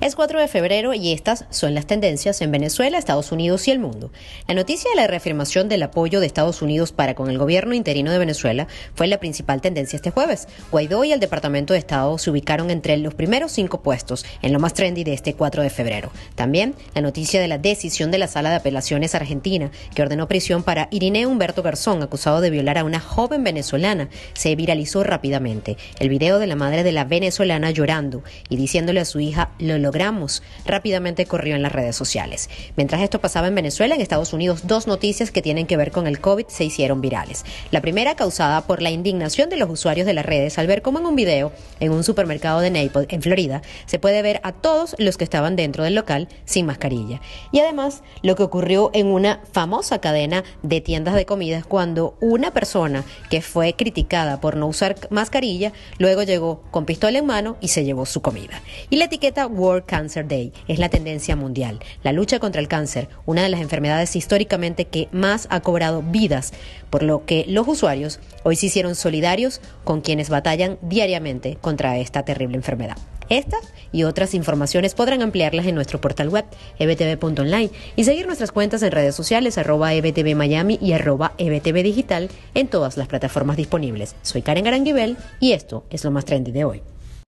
Es 4 de febrero y estas son las tendencias en Venezuela, Estados Unidos y el mundo. La noticia de la reafirmación del apoyo de Estados Unidos para con el gobierno interino de Venezuela fue la principal tendencia este jueves. Guaidó y el Departamento de Estado se ubicaron entre los primeros cinco puestos en lo más trendy de este 4 de febrero. También la noticia de la decisión de la Sala de Apelaciones Argentina, que ordenó prisión para Irineo Humberto Garzón, acusado de violar a una joven venezolana, se viralizó rápidamente. El video de la madre de la venezolana llorando y diciéndole a su hija, logramos. Rápidamente corrió en las redes sociales. Mientras esto pasaba en Venezuela, en Estados Unidos, dos noticias que tienen que ver con el COVID se hicieron virales. La primera causada por la indignación de los usuarios de las redes al ver cómo en un video en un supermercado de Naples, en Florida, se puede ver a todos los que estaban dentro del local sin mascarilla. Y además, lo que ocurrió en una famosa cadena de tiendas de comidas cuando una persona que fue criticada por no usar mascarilla, luego llegó con pistola en mano y se llevó su comida. Y la etiqueta World Cancer Day es la tendencia mundial. La lucha contra el cáncer, una de las enfermedades históricamente que más ha cobrado vidas, por lo que los usuarios hoy se hicieron solidarios con quienes batallan diariamente contra esta terrible enfermedad. Estas y otras informaciones podrán ampliarlas en nuestro portal web ebtv.online y seguir nuestras cuentas en redes sociales arroba ebtv Miami y arroba ebtv digital en todas las plataformas disponibles. Soy Karen Aranguibel y esto es lo más trendy de hoy.